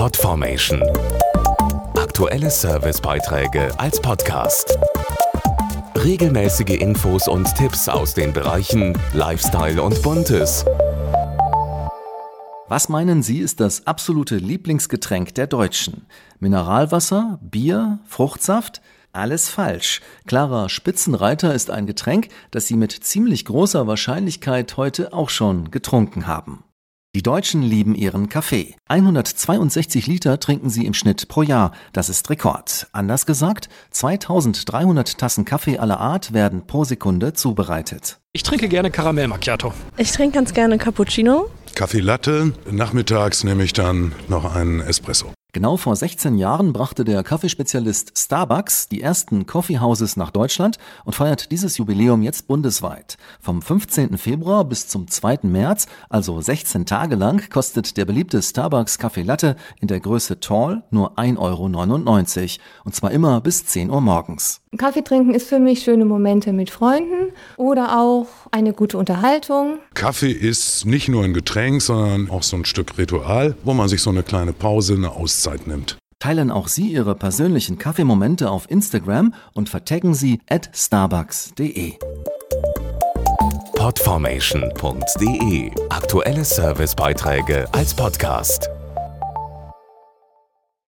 Podformation. Aktuelle Servicebeiträge als Podcast. Regelmäßige Infos und Tipps aus den Bereichen Lifestyle und Buntes. Was meinen Sie ist das absolute Lieblingsgetränk der Deutschen? Mineralwasser, Bier, Fruchtsaft? Alles falsch. Klarer Spitzenreiter ist ein Getränk, das Sie mit ziemlich großer Wahrscheinlichkeit heute auch schon getrunken haben. Die Deutschen lieben ihren Kaffee. 162 Liter trinken sie im Schnitt pro Jahr. Das ist Rekord. Anders gesagt, 2300 Tassen Kaffee aller Art werden pro Sekunde zubereitet. Ich trinke gerne Karamell Macchiato. Ich trinke ganz gerne Cappuccino. Kaffee Latte. Nachmittags nehme ich dann noch einen Espresso. Genau vor 16 Jahren brachte der Kaffeespezialist Starbucks die ersten Coffeehouses nach Deutschland und feiert dieses Jubiläum jetzt bundesweit. Vom 15. Februar bis zum 2. März, also 16 Tage lang, kostet der beliebte Starbucks Kaffee Latte in der Größe Tall nur 1,99 Euro. Und zwar immer bis 10 Uhr morgens. Kaffee trinken ist für mich schöne Momente mit Freunden oder auch eine gute Unterhaltung. Kaffee ist nicht nur ein Getränk, sondern auch so ein Stück Ritual, wo man sich so eine kleine Pause, eine Auszeit nimmt. Teilen auch Sie Ihre persönlichen Kaffeemomente auf Instagram und vertaggen Sie at starbucks.de. Podformation.de Aktuelle Servicebeiträge als Podcast.